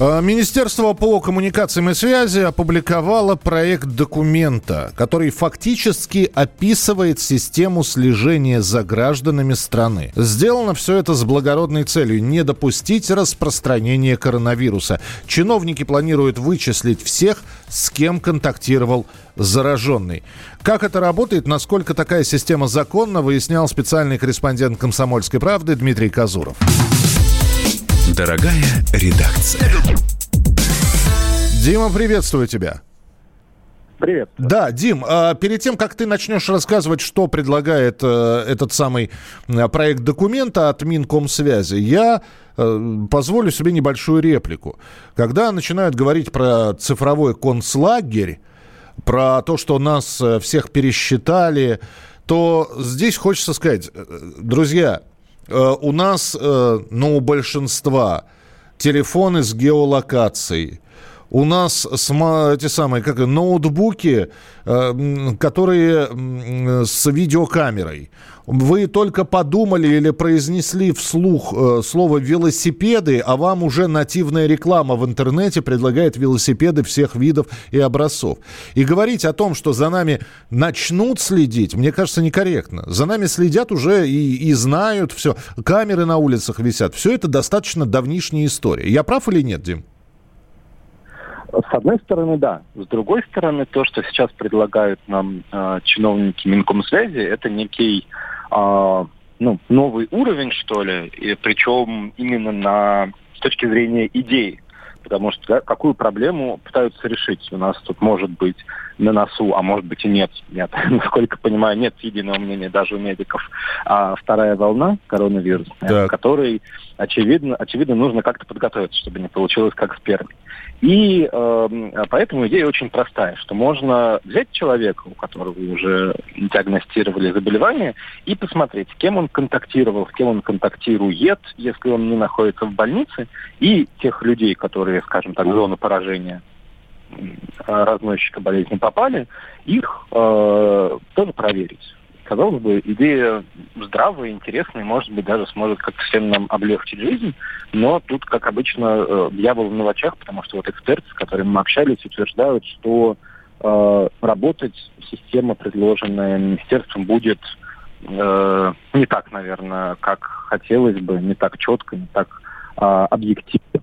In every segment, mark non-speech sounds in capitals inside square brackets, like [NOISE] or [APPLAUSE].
Министерство по коммуникациям и связи опубликовало проект документа, который фактически описывает систему слежения за гражданами страны. Сделано все это с благородной целью – не допустить распространения коронавируса. Чиновники планируют вычислить всех, с кем контактировал зараженный. Как это работает, насколько такая система законна, выяснял специальный корреспондент «Комсомольской правды» Дмитрий Казуров. Дорогая редакция. Дима, приветствую тебя. Привет. Да, Дим, а перед тем, как ты начнешь рассказывать, что предлагает э, этот самый э, проект документа от Минкомсвязи, я э, позволю себе небольшую реплику. Когда начинают говорить про цифровой концлагерь, про то, что нас всех пересчитали, то здесь хочется сказать, друзья, у нас, э, ну, у большинства телефоны с геолокацией. У нас эти самые, как ноутбуки, э, которые с видеокамерой. Вы только подумали или произнесли вслух э, слово велосипеды, а вам уже нативная реклама в интернете предлагает велосипеды всех видов и образцов. И говорить о том, что за нами начнут следить, мне кажется, некорректно. За нами следят уже и, и знают все. Камеры на улицах висят. Все это достаточно давнишняя история. Я прав или нет, Дим? С одной стороны, да. С другой стороны, то, что сейчас предлагают нам э, чиновники Минкомсвязи, это некий э, ну, новый уровень, что ли, и причем именно на с точки зрения идей. Потому что да, какую проблему пытаются решить? У нас тут может быть на носу, а может быть и нет. Нет, [LAUGHS] насколько понимаю, нет единого мнения даже у медиков. А вторая волна коронавируса, к которой, очевидно, очевидно, нужно как-то подготовиться, чтобы не получилось как с первой. И э, поэтому идея очень простая, что можно взять человека, у которого уже диагностировали заболевание, и посмотреть, с кем он контактировал, с кем он контактирует, если он не находится в больнице, и тех людей, которые, скажем так, в зону поражения разносчика болезни попали, их э, тоже проверить. Казалось бы, идея здравая, интересная, может быть, даже сможет как-то всем нам облегчить жизнь, но тут, как обычно, э, дьявол в мелочах, потому что вот эксперты, с которыми мы общались, утверждают, что э, работать система, предложенная министерством, будет э, не так, наверное, как хотелось бы, не так четко, не так э, объективно.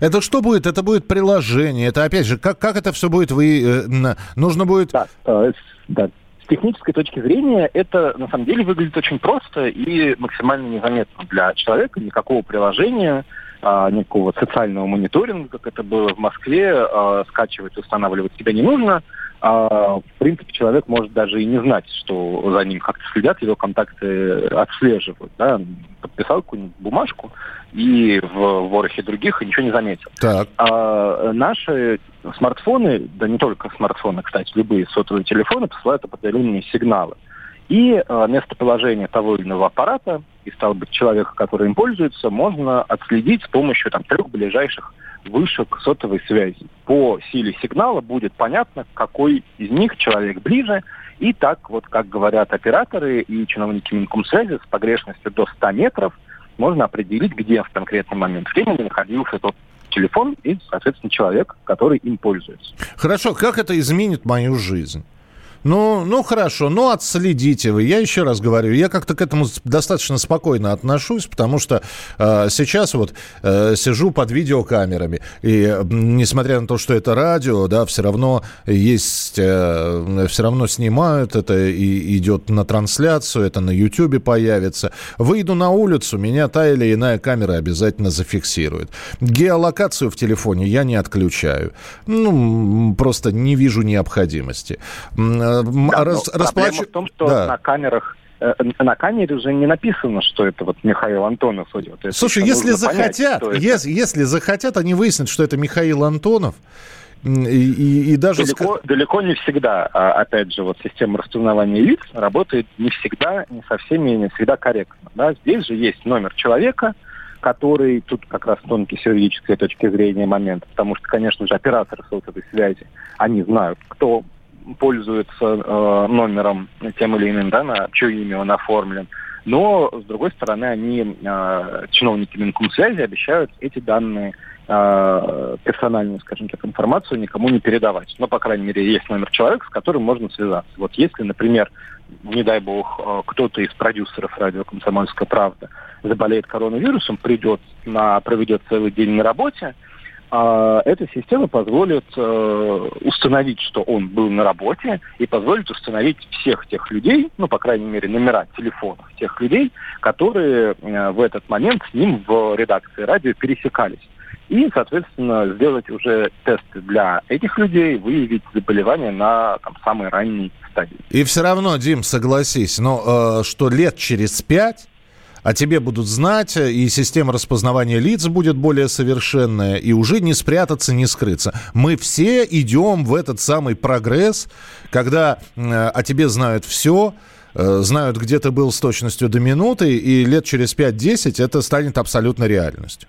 Это что будет? Это будет приложение. Это опять же, как, как это все будет? Вы э, нужно будет. Да, э, да. Технической точки зрения это на самом деле выглядит очень просто и максимально незаметно для человека. Никакого приложения, а, никакого социального мониторинга, как это было в Москве, а, скачивать, устанавливать себе не нужно. А, в принципе, человек может даже и не знать, что за ним как-то следят, его контакты отслеживают. Да? Подписал какую-нибудь бумажку и в ворохе других и ничего не заметил. Так. А наши смартфоны, да не только смартфоны, кстати, любые сотовые телефоны посылают определенные сигналы. И э, местоположение того или иного аппарата, и стало быть, человека, который им пользуется, можно отследить с помощью там, трех ближайших вышек сотовой связи. По силе сигнала будет понятно, какой из них человек ближе. И так, вот как говорят операторы и чиновники Минкомсвязи, с погрешностью до 100 метров можно определить, где в конкретный момент времени находился тот телефон и, соответственно, человек, который им пользуется. Хорошо, как это изменит мою жизнь? Ну, ну хорошо, ну отследите вы. Я еще раз говорю, я как-то к этому достаточно спокойно отношусь, потому что э, сейчас вот э, сижу под видеокамерами, и несмотря на то, что это радио, да, все равно есть, э, все равно снимают, это и идет на трансляцию, это на Ютьюбе появится. Выйду на улицу, меня та или иная камера обязательно зафиксирует. Геолокацию в телефоне я не отключаю. Ну, просто не вижу необходимости. Да, но раз- проблема расплачу- в том, что Да. на камерах э, на камере уже не написано, что это вот Михаил Антонов идет. Это Слушай, если понять, захотят, это. если, если захотят, они выяснят, что это Михаил Антонов, и, и, и даже... Далеко, далеко не всегда, а, опять же, вот система распознавания лиц работает не всегда, не со всеми, не всегда корректно. Да? Здесь же есть номер человека, который тут как раз тонкий с юридической точки зрения момент, потому что, конечно же, операторы сотовой связи, они знают, кто пользуется э, номером тем или иным, да, на чье имя он оформлен. Но, с другой стороны, они, э, чиновники Минкомсвязи, обещают эти данные э, персональную, скажем так, информацию никому не передавать. Но, по крайней мере, есть номер человека, с которым можно связаться. Вот если, например, не дай бог, э, кто-то из продюсеров радио «Комсомольская правда» заболеет коронавирусом, придет на, проведет целый день на работе, а эта система позволит э, установить, что он был на работе, и позволит установить всех тех людей, ну, по крайней мере, номера телефонов тех людей, которые э, в этот момент с ним в редакции радио пересекались. И, соответственно, сделать уже тесты для этих людей, выявить заболевание на там, самой ранней стадии. И все равно, Дим, согласись, но э, что лет через пять о тебе будут знать, и система распознавания лиц будет более совершенная, и уже не спрятаться, не скрыться. Мы все идем в этот самый прогресс, когда э, о тебе знают все, э, знают, где ты был с точностью до минуты, и лет через 5-10 это станет абсолютно реальностью.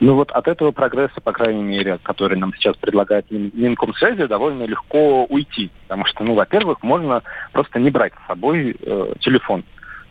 Ну вот от этого прогресса, по крайней мере, который нам сейчас предлагает Минкомсвязи, довольно легко уйти. Потому что, ну, во-первых, можно просто не брать с собой э, телефон.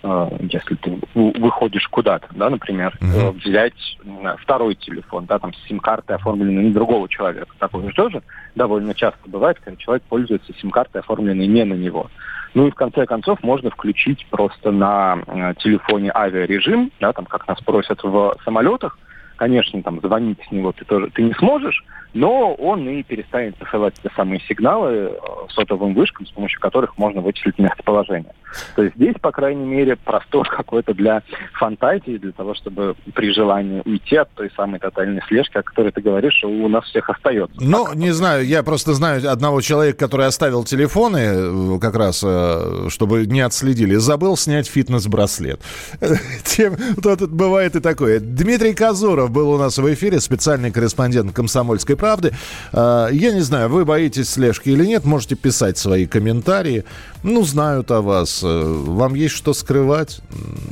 Если ты выходишь куда-то, да, например, угу. взять знаю, второй телефон, да, там сим-карты оформленные на другого человека. Такое же тоже довольно часто бывает, когда человек пользуется сим-картой, оформленной не на него. Ну и в конце концов можно включить просто на э, телефоне авиарежим, да, там как нас просят в самолетах, конечно, там звонить с него ты тоже ты не сможешь, но он и перестанет посылать те самые сигналы э, сотовым вышкам, с помощью которых можно вычислить местоположение. То есть здесь, по крайней мере, простор [LAUGHS] какой-то для фантазии, для того, чтобы при желании уйти от той самой тотальной слежки, о которой ты говоришь, у нас всех остается. Ну, не знаю, я просто знаю одного человека, который оставил телефоны э, как раз, э, чтобы не отследили, забыл снять фитнес-браслет. [LAUGHS] Тем, тут бывает и такое. Дмитрий Казуров был у нас в эфире, специальный корреспондент «Комсомольской правды». А, я не знаю, вы боитесь слежки или нет, можете писать свои комментарии. Ну, знают о вас. Э, вам есть что скрывать?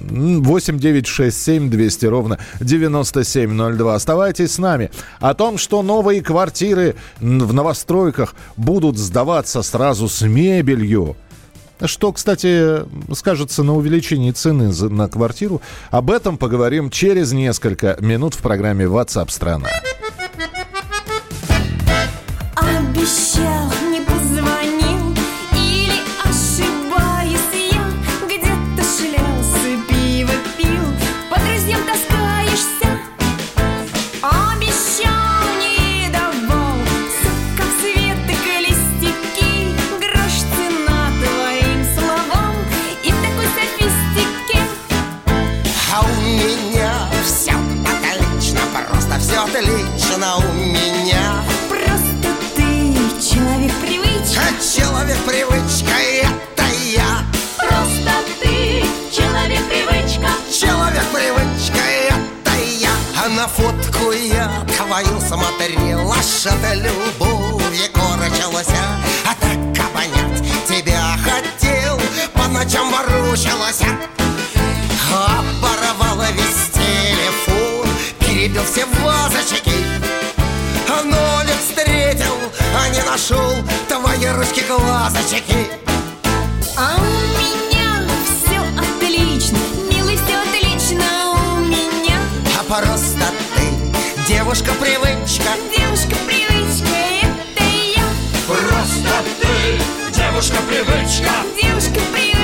8 9 6 7 200 ровно 9702. Оставайтесь с нами. О том, что новые квартиры в новостройках будут сдаваться сразу с мебелью. Что, кстати, скажется на увеличении цены на квартиру. Об этом поговорим через несколько минут в программе WhatsApp страна. Обещал фотку я твою смотрел Аж от любовь корчилась А так обонять тебя хотел По ночам ворочалась Оборвала весь телефон Перебил все вазочки. Но не встретил, а не нашел Твои ручки глазочки. А у меня все отлично Милый, все отлично у меня. А просто Девушка-привычка Девушка-привычка, это я. Просто ты Девушка-привычка Девушка-привычка,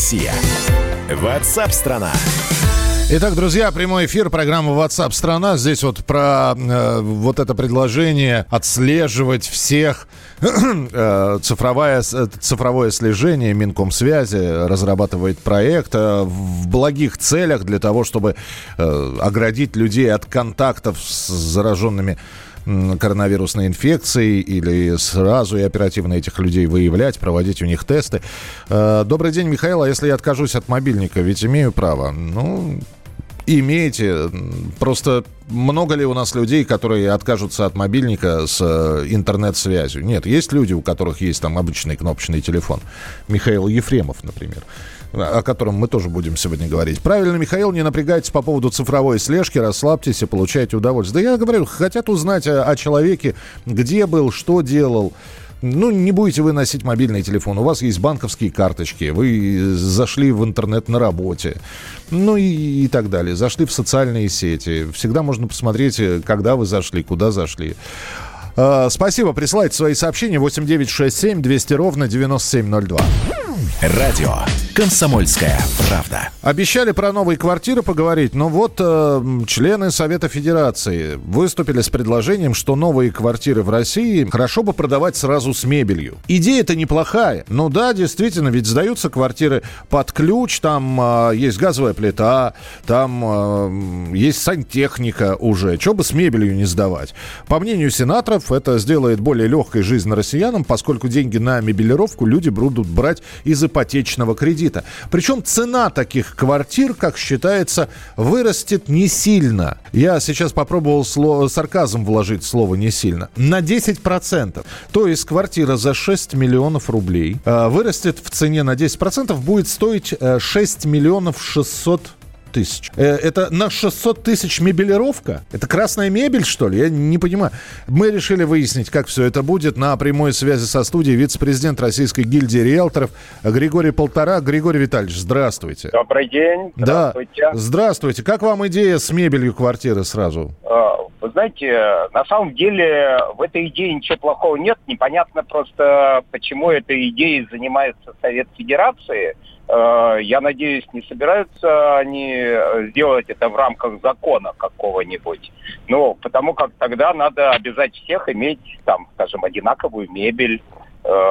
Россия? Ватсап-страна! Итак, друзья, прямой эфир программы WhatsApp страна. Здесь вот про э, вот это предложение отслеживать всех [CLEARS THROAT] э, цифровое, э, цифровое слежение Минкомсвязи разрабатывает проект э, в благих целях для того, чтобы э, оградить людей от контактов с зараженными коронавирусной инфекцией или сразу и оперативно этих людей выявлять, проводить у них тесты. Э, Добрый день, Михаил. А если я откажусь от мобильника, ведь имею право? Ну, имеете. Просто много ли у нас людей, которые откажутся от мобильника с э, интернет-связью? Нет, есть люди, у которых есть там обычный кнопочный телефон. Михаил Ефремов, например о котором мы тоже будем сегодня говорить. Правильно, Михаил, не напрягайтесь по поводу цифровой слежки, расслабьтесь и получайте удовольствие. Да я говорю, хотят узнать о, о человеке, где был, что делал. Ну, не будете вы носить мобильный телефон, у вас есть банковские карточки, вы зашли в интернет на работе, ну и, и так далее. Зашли в социальные сети. Всегда можно посмотреть, э, когда вы зашли, куда зашли. Э, Спасибо, присылайте свои сообщения 8967 200 ровно 9702. Радио «Комсомольская правда». Обещали про новые квартиры поговорить, но вот э, члены Совета Федерации выступили с предложением, что новые квартиры в России хорошо бы продавать сразу с мебелью. Идея-то неплохая. Ну да, действительно, ведь сдаются квартиры под ключ, там э, есть газовая плита, там э, есть сантехника уже. Чего бы с мебелью не сдавать? По мнению сенаторов, это сделает более легкой жизнь россиянам, поскольку деньги на мебелировку люди будут брать из ипотечного кредита. Причем цена таких квартир, как считается, вырастет не сильно. Я сейчас попробовал слово, сарказм вложить слово не сильно. На 10%. То есть квартира за 6 миллионов рублей э, вырастет в цене на 10%, будет стоить э, 6 миллионов 600 тысяч. Э, Это на 600 тысяч мебелировка? Это красная мебель, что ли? Я не понимаю. Мы решили выяснить, как все это будет. На прямой связи со студией вице-президент Российской гильдии риэлторов Григорий Полтора. Григорий Витальевич, здравствуйте. Добрый день. Да, Здравствуйте. здравствуйте. Как вам идея с мебелью квартиры сразу? А, Вы знаете, на самом деле в этой идее ничего плохого нет. Непонятно просто, почему этой идеей занимается Совет Федерации. Э, Я надеюсь, не собираются они э, сделать это в рамках закона какого-нибудь. Ну, потому как тогда надо обязать всех иметь, там, скажем, одинаковую мебель,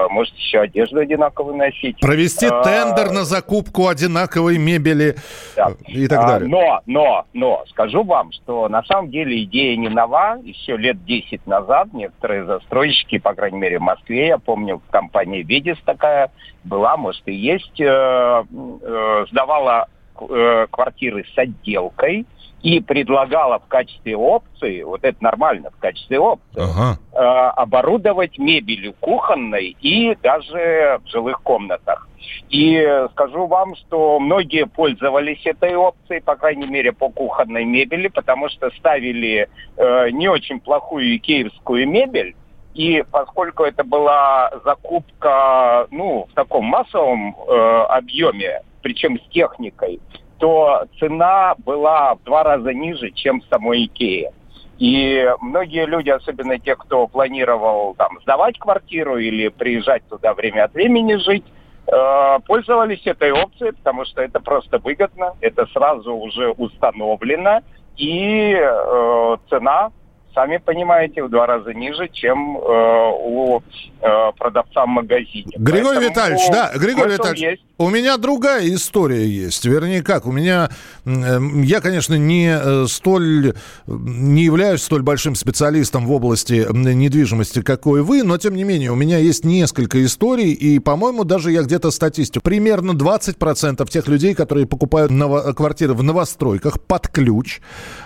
может, еще одежду одинаковую носить. Провести А, тендер на закупку одинаковой мебели Да. и так А, далее. Но, но, но, скажу вам, что на самом деле идея не нова. Еще лет 10 назад некоторые застройщики, по крайней мере в Москве, я помню, в компании «Ведис» такая была, может и есть, э, э, сдавала э, квартиры с отделкой и предлагала в качестве опции, вот это нормально, в качестве опции, Ага. э, оборудовать мебелью кухонной и даже в жилых комнатах. И скажу вам, что многие пользовались этой опцией, по крайней мере, по кухонной мебели, потому что ставили э, не очень плохую икеевскую мебель, и поскольку это была закупка, ну, в таком массовом э, объеме, причем с техникой, то цена была в два раза ниже, чем в самой Икее. И многие люди, особенно те, кто планировал там сдавать квартиру или приезжать туда время от времени жить, э, пользовались этой опцией, потому что это просто выгодно, это сразу уже установлено, и э, цена, сами понимаете, в два раза ниже, чем э, у э, продавца в магазине. Григорий Поэтому Витальевич, да, Григорий Витальевич, есть. у меня другая история есть. Вернее, как, у меня, э, я, конечно, не э, столь, не являюсь столь большим специалистом в области недвижимости, какой вы, но, тем не менее, у меня есть несколько историй, и, по-моему, даже я где-то статистику. Примерно 20% тех людей, которые покупают ново- квартиры в новостройках под ключ,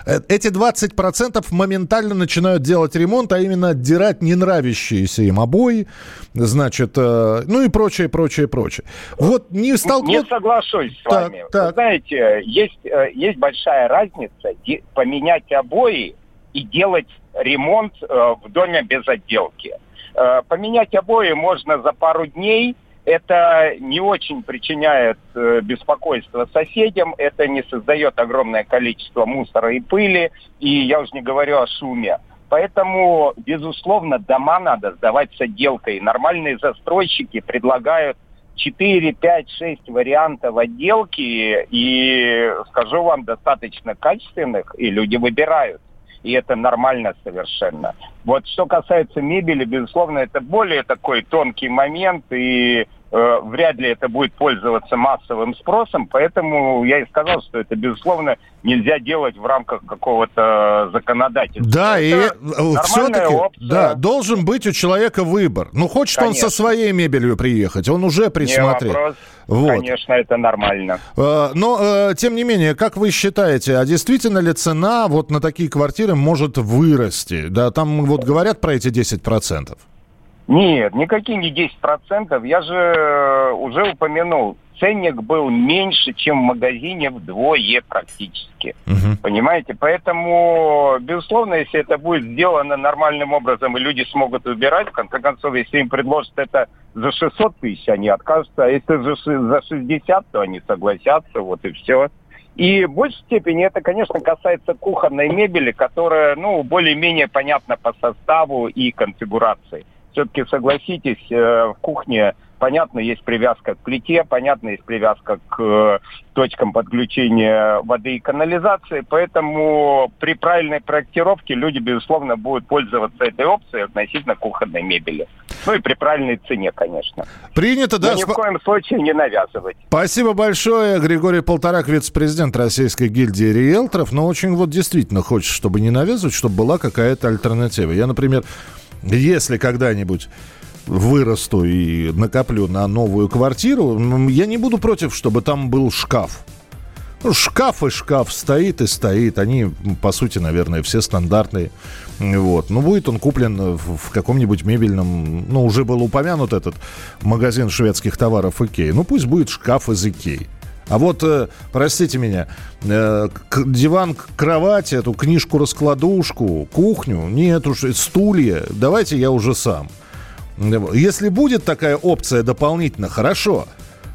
э, эти 20% моментально начинают делать ремонт, а именно отдирать не нравящиеся им обои, значит, э, ну и прочее, прочее, прочее. Вот не Не столкнуть... соглашусь с Так, вами. Вы так. знаете, есть, э, есть большая разница поменять обои и делать ремонт э, в доме без отделки. Поменять обои можно за пару дней. Это не очень причиняет э, беспокойство соседям, это не создает огромное количество мусора и пыли, и я уже не говорю о шуме. Поэтому, безусловно, дома надо сдавать с отделкой. Нормальные застройщики предлагают 4, 5, 6 вариантов отделки, и скажу вам, достаточно качественных, и люди выбирают. И это нормально совершенно. Вот что касается мебели, безусловно, это более такой тонкий момент, и э, вряд ли это будет пользоваться массовым спросом, поэтому я и сказал, что это, безусловно, нельзя делать в рамках какого-то законодательства. Да, и Это нормальная все-таки опция. да, должен быть у человека выбор. Ну, хочет он Конечно. со своей мебелью приехать, он уже Не присмотрел. вопрос. Вот. Конечно, это нормально. Э, Но, э, тем не менее, как вы считаете, а действительно ли цена вот на такие квартиры может вырасти? Да, там вот говорят про эти 10%. Нет, никакие не 10%. Я же э, уже упомянул, ценник был меньше, чем в магазине вдвое практически. Мгм. Понимаете? Поэтому, безусловно, если это будет сделано нормальным образом, и люди смогут выбирать, в конце концов, если им предложат это за 600 тысяч, они откажутся, а если за 60, то они согласятся, вот и все. И в большей степени это, конечно, касается кухонной мебели, которая, ну, более-менее понятна по составу и конфигурации. Все-таки, согласитесь, э, в кухне, понятно, есть привязка к плите, понятно, есть привязка к э, точкам подключения воды и канализации, поэтому при правильной проектировке люди, безусловно, будут пользоваться этой опцией относительно кухонной мебели. Ну и при правильной цене, конечно. Принято, да? Но ни в коем случае не навязывать. Спасибо большое. Григорий Полторак, вице-президент Российской гильдии риэлторов. Но очень вот действительно хочется, чтобы не навязывать, чтобы была какая-то альтернатива. Я, например, если когда-нибудь вырасту и накоплю на новую квартиру, я не буду против, чтобы там был шкаф. Ну, шкаф и шкаф стоит и стоит. Они, по сути, наверное, все стандартные. Вот. Ну, будет он куплен в каком-нибудь мебельном... Ну, уже был упомянут этот магазин шведских товаров Икеи. Ну, пусть будет шкаф из Икеи. А вот, э, простите меня, э, диван, к- кровать, эту книжку-раскладушку, кухню, нет уж, стулья, давайте я уже сам. Если будет такая опция дополнительно, хорошо.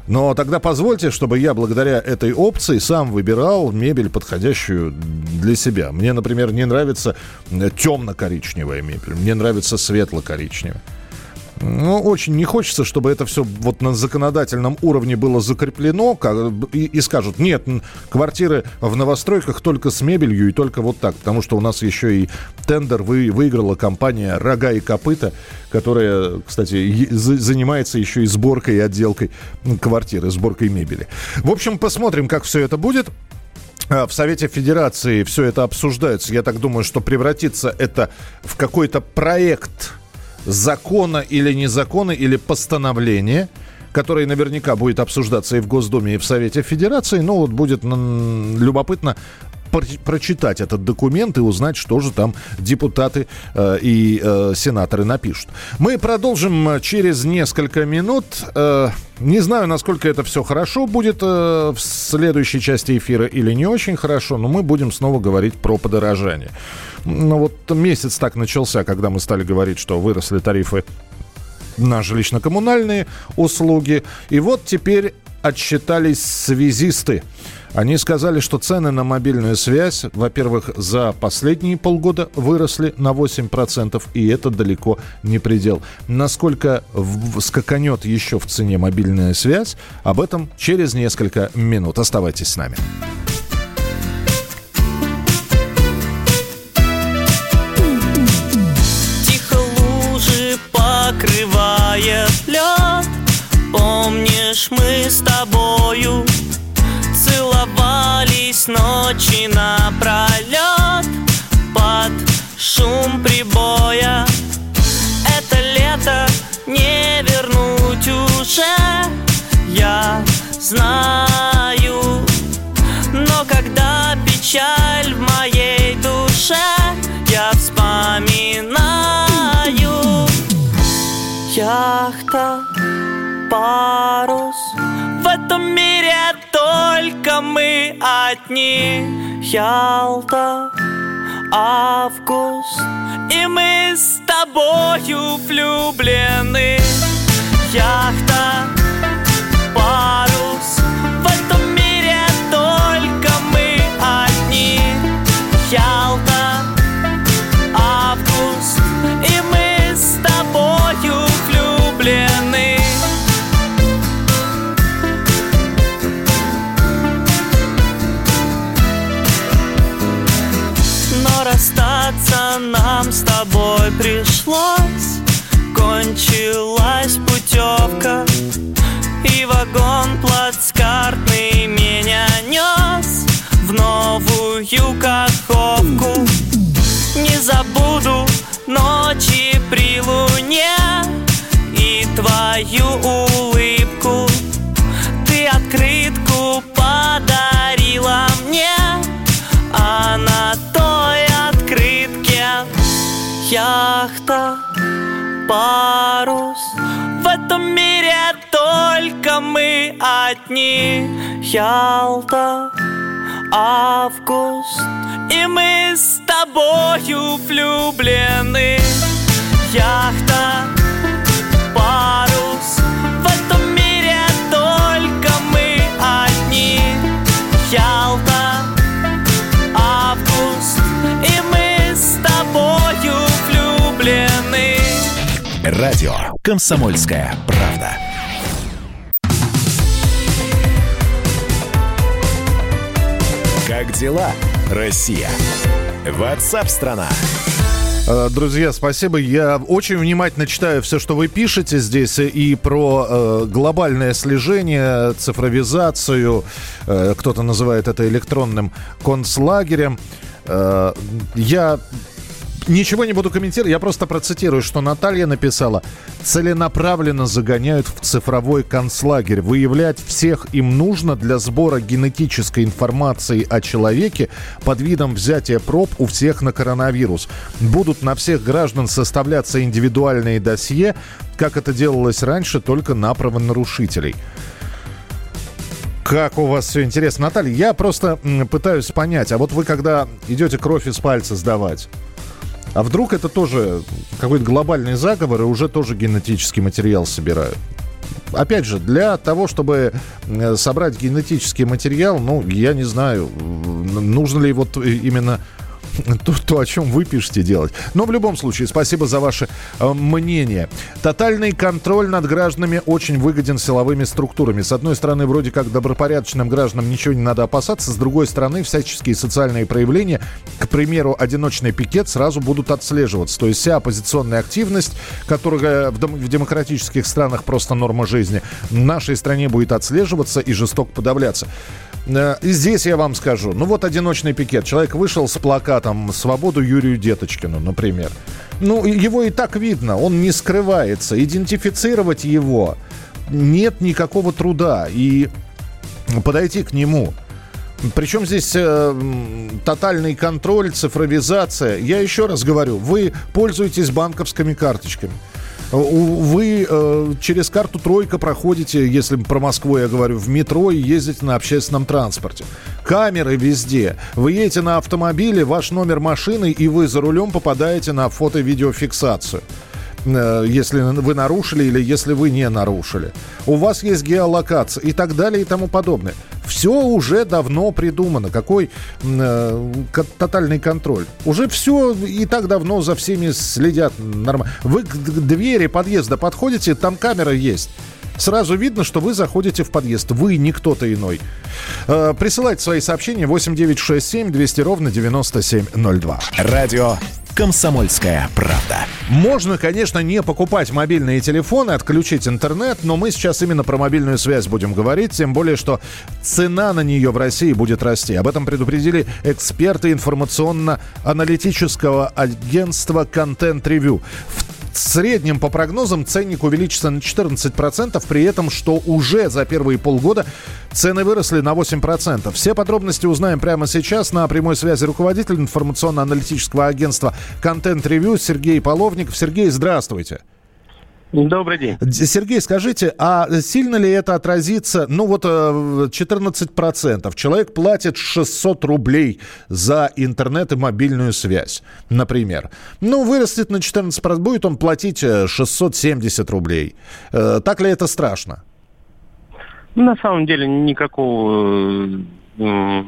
Но тогда позвольте, чтобы я благодаря этой опции сам выбирал мебель, подходящую для себя. Мне, например, не нравится э, темно-коричневая мебель. Мне нравится светло-коричневая. Ну, очень не хочется, чтобы это все вот на законодательном уровне было закреплено, как- и, и скажут, нет, квартиры в новостройках только с мебелью и только вот так, потому что у нас еще и тендер вы, выиграла компания «Рога и копыта», которая, кстати, занимается еще и сборкой и отделкой квартиры, сборкой мебели. В общем, посмотрим, как все это будет. А, В Совете Федерации все это обсуждается. Я так думаю, что превратится это в какой-то проект закона или не закона, или постановления, который наверняка будет обсуждаться и в Госдуме, и в Совете Федерации. Ну, вот будет любопытно про- прочитать этот документ и узнать, что же там депутаты э, и э, сенаторы напишут. Мы продолжим э, через несколько минут. Э, не знаю, насколько это все хорошо будет э, в следующей части эфира или не очень хорошо, но мы будем снова говорить про подорожание. Ну вот месяц так начался, когда мы стали говорить, что выросли тарифы на жилищно-коммунальные услуги. И вот теперь отчитались связисты. Они сказали, что цены на мобильную связь, во-первых, за последние полгода выросли на 8%, и это далеко не предел. Насколько скаканет еще в цене мобильная связь, об этом через несколько минут. Оставайтесь с нами. Тихо лужи покрывает лед Помнишь, мы с тобою Целовались ночи напролет Под шум прибоя. Это лето не вернуть уже Я знаю. Но когда печаль в моей душе Я вспоминаю Яхта, парус. В этом мире только мы одни. Ялта, август И мы с тобою влюблены. Яхта, Кончилась путевка И вагон плацкартный меня нес В новую каховку. Не забуду ночи при луне И твою улыбку Ялта, август И мы с тобою влюблены. Яхта, парус В этом мире только мы одни. Ялта, август И мы с тобою влюблены. Радио «Комсомольская правда». Дела, Россия? Ватсап-страна! Э, Друзья, спасибо. Я очень внимательно читаю все, что вы пишете здесь и про э, глобальное слежение, цифровизацию. Э, кто-то называет это электронным концлагерем. Э, я ничего не буду комментировать, я просто процитирую, что Наталья написала. Целенаправленно загоняют в цифровой концлагерь. Выявлять всех им нужно для сбора генетической информации о человеке под видом взятия проб у всех на коронавирус. Будут на всех граждан составляться индивидуальные досье, как это делалось раньше, только на правонарушителей. Как у вас все интересно. Наталья, я просто пытаюсь понять, а вот вы когда идете кровь из пальца сдавать, а вдруг это тоже какой-то глобальный заговор и уже тоже генетический материал собирают? Опять же, для того, чтобы э, собрать генетический материал, ну, я не знаю, нужно ли вот именно то, то, о чем вы пишете, делать. Но в любом случае, спасибо за ваше э, мнение. Тотальный контроль над гражданами очень выгоден силовыми структурами. С одной стороны, вроде как добропорядочным гражданам ничего не надо опасаться. С другой стороны, всяческие социальные проявления, к примеру, одиночный пикет, сразу будут отслеживаться. То есть вся оппозиционная активность, которая в, дем- в демократических странах просто норма жизни, в нашей стране будет отслеживаться и жестоко подавляться. Э, И здесь я вам скажу. Ну вот одиночный пикет. Человек вышел с плакатом «Свободу Юрию Деточкину», например. Ну, его и так видно, он не скрывается. Идентифицировать его нет никакого труда. И подойти к нему. Причем здесь э, тотальный контроль, цифровизация. Я еще раз говорю, вы пользуетесь банковскими карточками. Вы э, через карту «Тройка» проходите, если про Москву я говорю, в метро и ездите на общественном транспорте. Камеры везде. Вы едете на автомобиле, ваш номер машины, и вы за рулем попадаете на фото-видеофиксацию э, если вы нарушили или если вы не нарушили. У вас есть геолокация и так далее и тому подобное. Все уже давно придумано. Какой э, тотальный контроль? Уже все и так давно за всеми следят нормально. Вы к двери подъезда подходите, там камера есть. Сразу видно, что вы заходите в подъезд. Вы не кто-то иной. Э, присылайте свои сообщения 8967 200 ровно 9702. Радио «Комсомольская правда». Можно, конечно, не покупать мобильные телефоны, отключить интернет, но мы сейчас именно про мобильную связь будем говорить, тем более, что цена на нее в России будет расти. Об этом предупредили эксперты информационно-аналитического агентства Content Review. В среднем, по прогнозам, ценник увеличится на 14%, при этом, что уже за первые полгода цены выросли на 8%. Все подробности узнаем прямо сейчас на прямой связи руководитель информационно-аналитического агентства Review Сергей Половников. Сергей, здравствуйте. Добрый день. Сергей, скажите, а сильно ли это отразится? Ну вот э, 14%. Человек платит 600 рублей за интернет и мобильную связь, например. Ну, вырастет на 14%, будет он платить э, 670 рублей. Э, Так ли это страшно? На самом деле никакого э,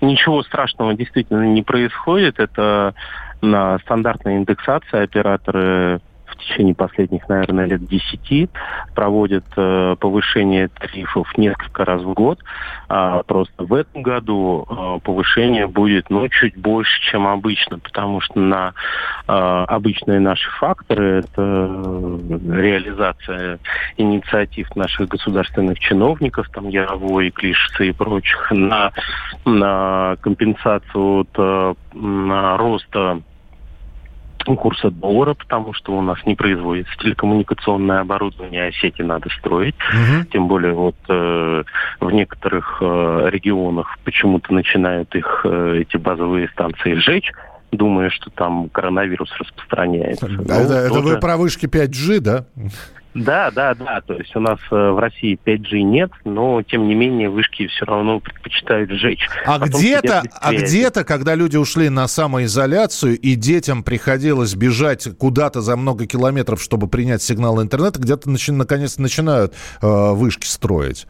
ничего страшного действительно не происходит. Это на стандартной индексации операторы течение последних, наверное, лет 10 проводят э, повышение тарифов несколько раз в год. А просто в этом году э, повышение будет ну, чуть больше, чем обычно, потому что на э, обычные наши факторы это э, реализация инициатив наших государственных чиновников, там Яровой, Клишица и прочих, на, на компенсацию от э, на роста курса доллара, потому что у нас не производится телекоммуникационное оборудование, а сети надо строить. Мгм. Тем более вот э, в некоторых э, регионах почему-то начинают их э, эти базовые станции сжечь, думая, что там коронавирус распространяется. Ну, это, это тоже- вы про вышки 5G, да? Да, да, да. То есть у нас э, в России 5G нет, но тем не менее вышки все равно предпочитают сжечь. А Потом где-то, а где-то, когда люди ушли на самоизоляцию и детям приходилось бежать куда-то за много километров, чтобы принять сигнал интернета, где-то начи- наконец начинают э, вышки строить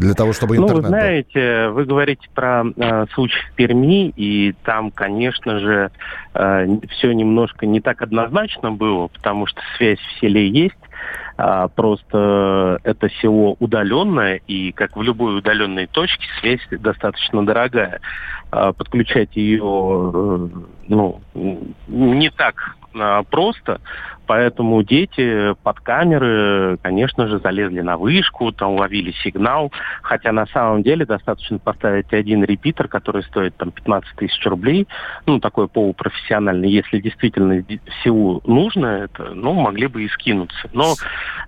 для того, чтобы Ну, вы интернет был. знаете, вы говорите про э, случай в Перми, и там, конечно же, все немножко не так однозначно было, потому что связь в селе есть, а, просто это село удаленное, и как в любой удаленной точке связь достаточно дорогая. А, Подключать ее э, ну, не так а, просто, поэтому дети под камеры, конечно же, залезли на вышку, там ловили сигнал, хотя на самом деле достаточно поставить один репитер, который стоит там 15 тысяч рублей, ну, такой полупрофессиональный, если действительно селу нужно это, ну, могли бы и скинуться. Но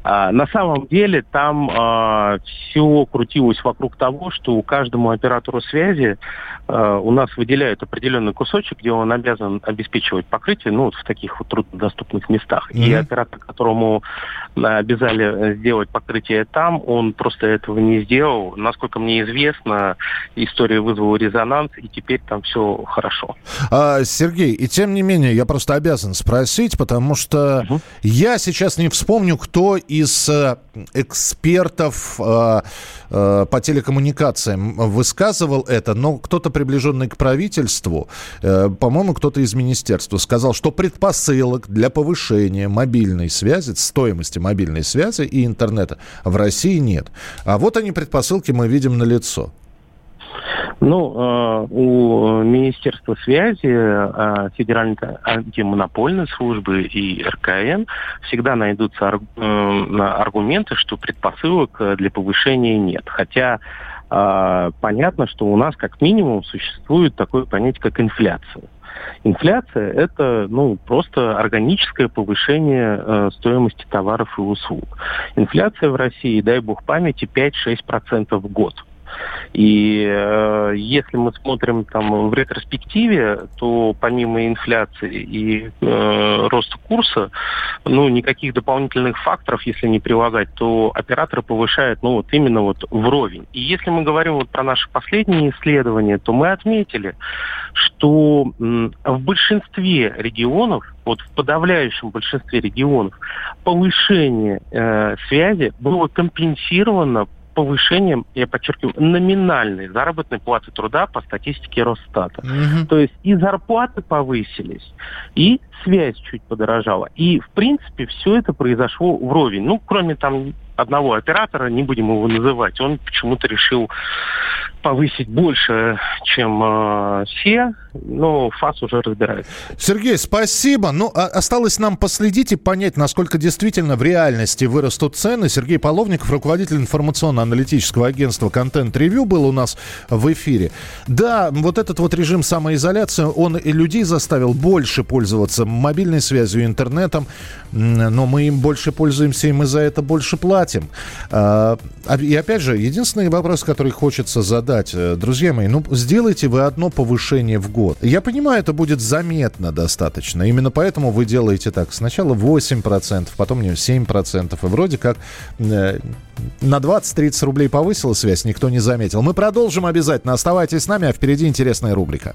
на самом деле там все крутилось вокруг того, что каждому оператору связи а, у нас выделяют определенный кусочек, где он обязан обеспечивать покрытие, ну, вот в таких вот труднодоступных местах. И Мгм. оператор, которому а, обязали э, сделать покрытие там, он просто этого не сделал. Насколько мне известно, история вызвала резонанс, и теперь там все хорошо. А, Сергей, и тем не менее, я просто обязан спросить, потому что Мгм. я сейчас не вспомню, кто из э, экспертов э, э, по телекоммуникациям высказывал это, но кто-то приближенный к правительству, по-моему, кто-то из министерства, сказал, что предпосылок для повышения мобильной связи, стоимости мобильной связи и интернета в России нет. А вот они предпосылки мы видим на лицо. Ну, э, у Министерства связи, э, Федеральной антимонопольной службы и РКН всегда найдутся арг- э, аргументы, что предпосылок э, для повышения нет. Хотя э, понятно, что у нас как минимум существует такое понятие, как инфляция. Инфляция – это ну, просто органическое повышение э, стоимости товаров и услуг. Инфляция в России, дай бог памяти, 5-6% в год. И э, если мы смотрим там в ретроспективе, то помимо инфляции и э, роста курса, ну никаких дополнительных факторов, если не прилагать, то операторы повышают, ну вот именно вот вровень. И если мы говорим вот про наши последние исследования, то мы отметили, что м, в большинстве регионов, вот в подавляющем большинстве регионов, повышение э, связи было компенсировано повышением, я подчеркиваю, номинальной заработной платы труда по статистике Росстата. То есть и зарплаты повысились, и связь чуть подорожала. И, в принципе, все это произошло вровень. Ну, кроме там одного оператора, не будем его называть, он почему-то решил повысить больше, чем э, все, но ФАС уже разбирается. Сергей, спасибо. Ну, а- осталось нам последить и понять, насколько действительно в реальности вырастут цены. Сергей Половников, руководитель информационно-аналитического агентства «Контент Ревью», был у нас в эфире. Да, вот этот вот режим самоизоляции, он и людей заставил больше пользоваться мобильной связью, интернетом, но мы им больше пользуемся, и мы за это больше платим. А, а- И опять же, единственный вопрос, который хочется задать, э, друзья мои, ну, сделайте вы одно повышение в год. Я понимаю, это будет заметно достаточно. Именно поэтому вы делаете так. Сначала 8%, потом не 7%. И вроде как э, на 20-30 рублей повысила связь, никто не заметил. Мы продолжим обязательно. Оставайтесь с нами, а впереди интересная рубрика.